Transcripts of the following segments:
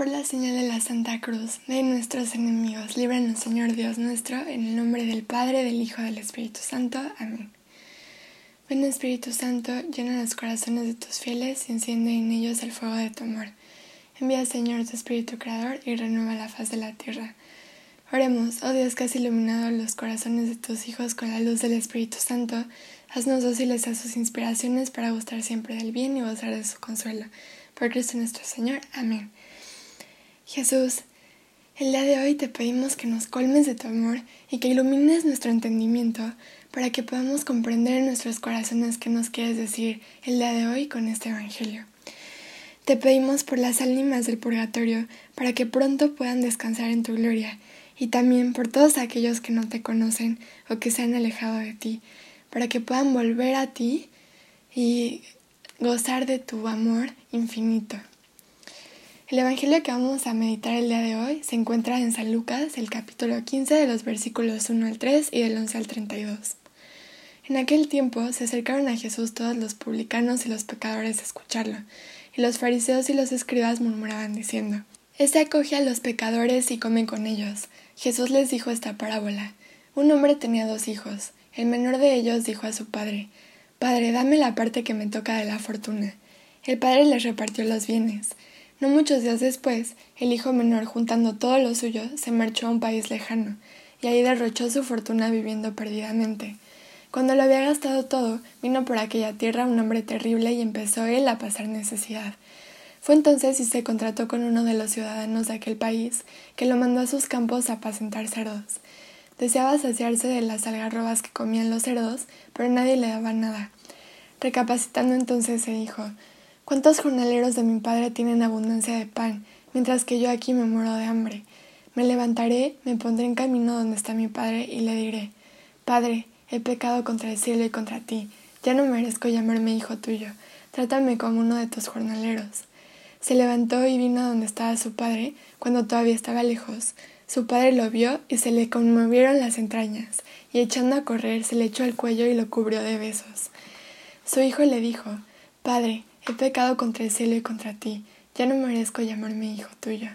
Por la señal de la Santa Cruz, de nuestros enemigos, líbranos Señor Dios nuestro, en el nombre del Padre, del Hijo, y del Espíritu Santo. Amén. Ven Espíritu Santo, llena los corazones de tus fieles y enciende en ellos el fuego de tu amor. Envía Señor tu Espíritu Creador y renueva la faz de la tierra. Oremos, oh Dios que has iluminado los corazones de tus hijos con la luz del Espíritu Santo, haznos dóciles a sus inspiraciones para gustar siempre del bien y gozar de su consuelo. Por Cristo nuestro Señor. Amén. Jesús, el día de hoy te pedimos que nos colmes de tu amor y que ilumines nuestro entendimiento para que podamos comprender en nuestros corazones qué nos quieres decir el día de hoy con este Evangelio. Te pedimos por las almas del purgatorio para que pronto puedan descansar en tu gloria y también por todos aquellos que no te conocen o que se han alejado de ti, para que puedan volver a ti y gozar de tu amor infinito. El Evangelio que vamos a meditar el día de hoy se encuentra en San Lucas, el capítulo 15 de los versículos 1 al 3 y del 11 al 32. En aquel tiempo se acercaron a Jesús todos los publicanos y los pecadores a escucharlo, y los fariseos y los escribas murmuraban diciendo, Este acoge a los pecadores y come con ellos. Jesús les dijo esta parábola. Un hombre tenía dos hijos. El menor de ellos dijo a su padre, Padre, dame la parte que me toca de la fortuna. El padre les repartió los bienes. No muchos días después, el hijo menor, juntando todo lo suyo, se marchó a un país lejano, y ahí derrochó su fortuna viviendo perdidamente. Cuando lo había gastado todo, vino por aquella tierra un hombre terrible y empezó él a pasar necesidad. Fue entonces y se contrató con uno de los ciudadanos de aquel país, que lo mandó a sus campos a apacentar cerdos. Deseaba saciarse de las algarrobas que comían los cerdos, pero nadie le daba nada. Recapacitando entonces se dijo ¿Cuántos jornaleros de mi padre tienen abundancia de pan, mientras que yo aquí me muero de hambre? Me levantaré, me pondré en camino donde está mi padre y le diré, Padre, he pecado contra el cielo y contra ti, ya no merezco llamarme hijo tuyo, trátame como uno de tus jornaleros. Se levantó y vino donde estaba su padre, cuando todavía estaba lejos. Su padre lo vio y se le conmovieron las entrañas, y echando a correr se le echó al cuello y lo cubrió de besos. Su hijo le dijo, Padre, He pecado contra el cielo y contra ti, ya no merezco llamarme hijo tuyo.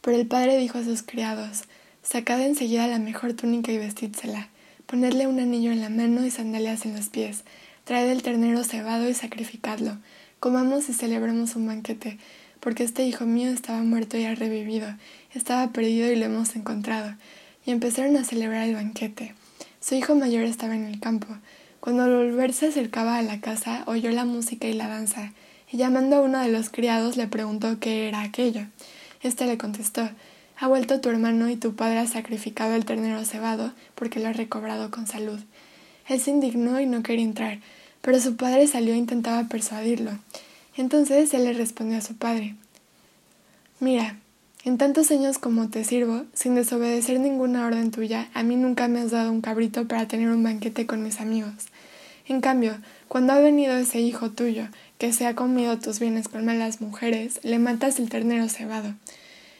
Pero el padre dijo a sus criados, Sacad enseguida la mejor túnica y vestídsela, ponedle un anillo en la mano y sandalias en los pies, traed el ternero cebado y sacrificadlo, comamos y celebremos un banquete, porque este hijo mío estaba muerto y ha revivido, estaba perdido y lo hemos encontrado. Y empezaron a celebrar el banquete. Su hijo mayor estaba en el campo, cuando al volver se acercaba a la casa, oyó la música y la danza, y llamando a uno de los criados le preguntó qué era aquello. Este le contestó Ha vuelto tu hermano y tu padre ha sacrificado el ternero cebado porque lo ha recobrado con salud. Él se indignó y no quería entrar, pero su padre salió e intentaba persuadirlo. Entonces él le respondió a su padre Mira, en tantos años como te sirvo, sin desobedecer ninguna orden tuya, a mí nunca me has dado un cabrito para tener un banquete con mis amigos. En cambio, cuando ha venido ese hijo tuyo, que se ha comido tus bienes con malas mujeres, le matas el ternero cebado.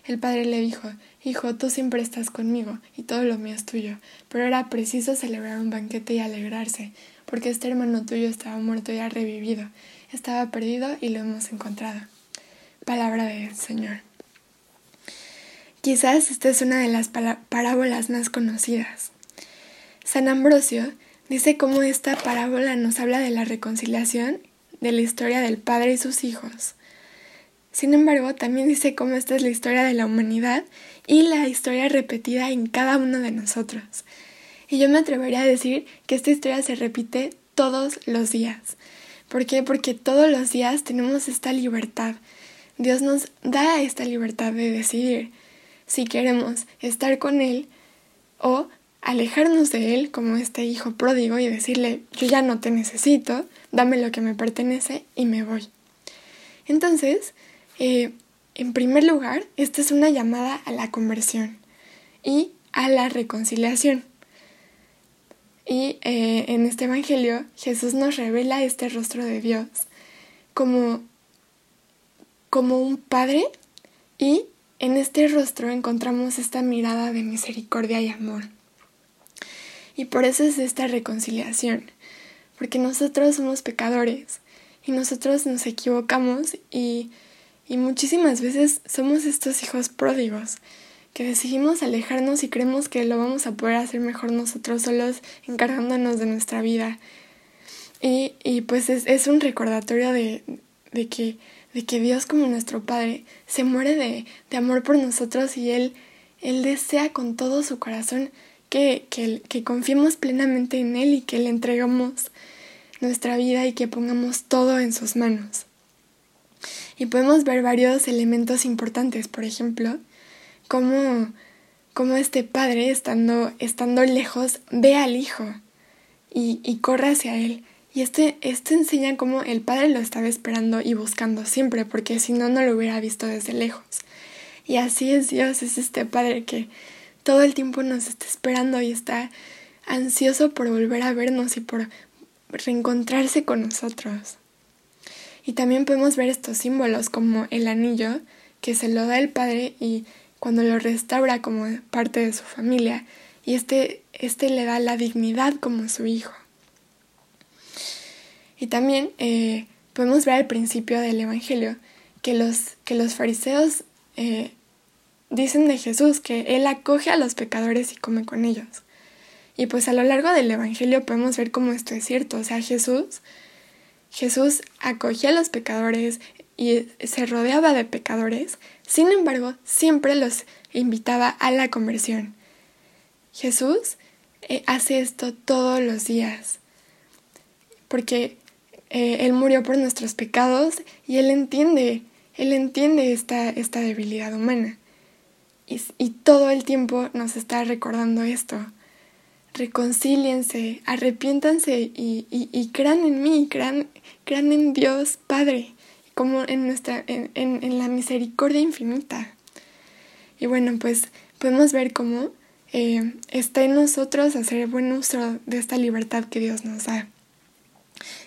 El padre le dijo, Hijo, tú siempre estás conmigo, y todo lo mío es tuyo, pero era preciso celebrar un banquete y alegrarse, porque este hermano tuyo estaba muerto y ha revivido, estaba perdido y lo hemos encontrado. Palabra del Señor. Quizás esta es una de las parábolas más conocidas. San Ambrosio Dice cómo esta parábola nos habla de la reconciliación, de la historia del Padre y sus hijos. Sin embargo, también dice cómo esta es la historia de la humanidad y la historia repetida en cada uno de nosotros. Y yo me atrevería a decir que esta historia se repite todos los días. ¿Por qué? Porque todos los días tenemos esta libertad. Dios nos da esta libertad de decidir. Si queremos estar con Él o alejarnos de Él como este hijo pródigo y decirle, yo ya no te necesito, dame lo que me pertenece y me voy. Entonces, eh, en primer lugar, esta es una llamada a la conversión y a la reconciliación. Y eh, en este Evangelio Jesús nos revela este rostro de Dios como, como un Padre y en este rostro encontramos esta mirada de misericordia y amor. Y por eso es esta reconciliación, porque nosotros somos pecadores y nosotros nos equivocamos y, y muchísimas veces somos estos hijos pródigos que decidimos alejarnos y creemos que lo vamos a poder hacer mejor nosotros solos encargándonos de nuestra vida. Y, y pues es, es, un recordatorio de, de, que, de que Dios como nuestro Padre se muere de, de amor por nosotros y Él, Él desea con todo su corazón que, que, confiemos plenamente en Él y que le entregamos nuestra vida y que pongamos todo en sus manos. Y podemos ver varios elementos importantes, por ejemplo, cómo, cómo este padre, estando, estando lejos, ve al hijo y, y corre hacia él. Y este, esto enseña cómo el padre lo estaba esperando y buscando siempre, porque si no, no lo hubiera visto desde lejos. Y así es Dios, es este padre que todo el tiempo nos está esperando y está ansioso por volver a vernos y por reencontrarse con nosotros. Y también podemos ver estos símbolos como el anillo que se lo da el padre y cuando lo restaura como parte de su familia y este, este le da la dignidad como su hijo. Y también eh, podemos ver al principio del Evangelio que los, que los fariseos eh, dicen de Jesús que Él acoge a los pecadores y come con ellos. Y pues a lo largo del Evangelio podemos ver cómo esto es cierto. O sea, Jesús, Jesús acogía a los pecadores y se rodeaba de pecadores, sin embargo, siempre los invitaba a la conversión. Jesús eh, hace esto todos los días, porque eh, Él murió por nuestros pecados y Él entiende, Él entiende esta, esta debilidad humana. Y, todo el tiempo nos está recordando esto. Reconcíliense, arrepiéntanse y, y, y crean en mí, crean, crean en Dios Padre como en, nuestra, en, en, la misericordia infinita. Y bueno, pues podemos ver cómo eh, está en nosotros hacer buen uso de esta libertad que Dios nos da.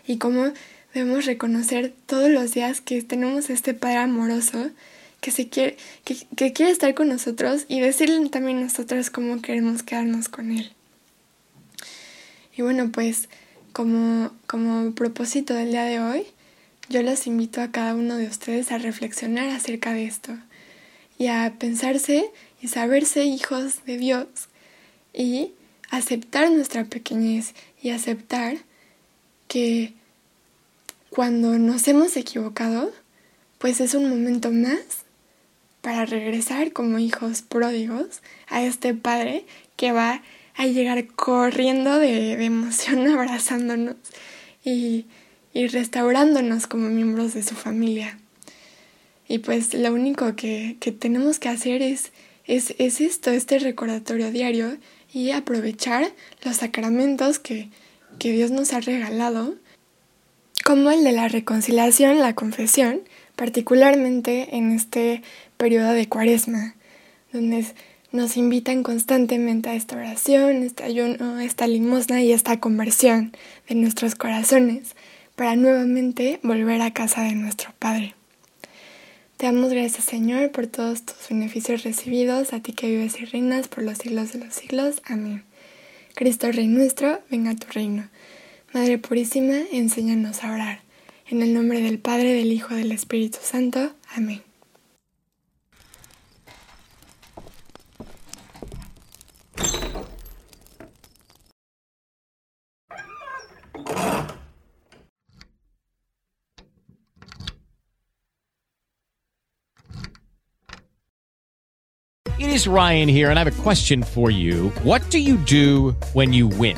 Y cómo debemos reconocer todos los días que tenemos este Padre amoroso que, se quiere, que, quiere estar con nosotros y decirle también nosotros cómo queremos quedarnos con Él. Y bueno, pues como, como propósito del día de hoy, yo los invito a cada uno de ustedes a reflexionar acerca de esto y a pensarse y saberse hijos de Dios y aceptar nuestra pequeñez y aceptar que cuando nos hemos equivocado, pues es un momento más para regresar como hijos pródigos a este Padre que va a llegar corriendo de, emoción abrazándonos y y restaurándonos como miembros de su familia. Y pues lo único que, que tenemos que hacer es, es, es, esto, este recordatorio diario y aprovechar los sacramentos que, que Dios nos ha regalado, como el de la reconciliación, la confesión, particularmente en este periodo de cuaresma, donde nos invitan constantemente a esta oración, este ayuno, esta limosna y esta conversión de nuestros corazones para nuevamente volver a casa de nuestro Padre. Te damos gracias Señor por todos tus beneficios recibidos, a ti que vives y reinas por los siglos de los siglos. Amén. Cristo Rey nuestro, venga a tu reino. Madre Purísima, enséñanos a orar. En el nombre del Padre, del Hijo, del Espíritu Santo. Amén. It is Ryan here, and I have a question for you. What do you do when you win?